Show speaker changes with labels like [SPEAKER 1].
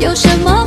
[SPEAKER 1] 有什么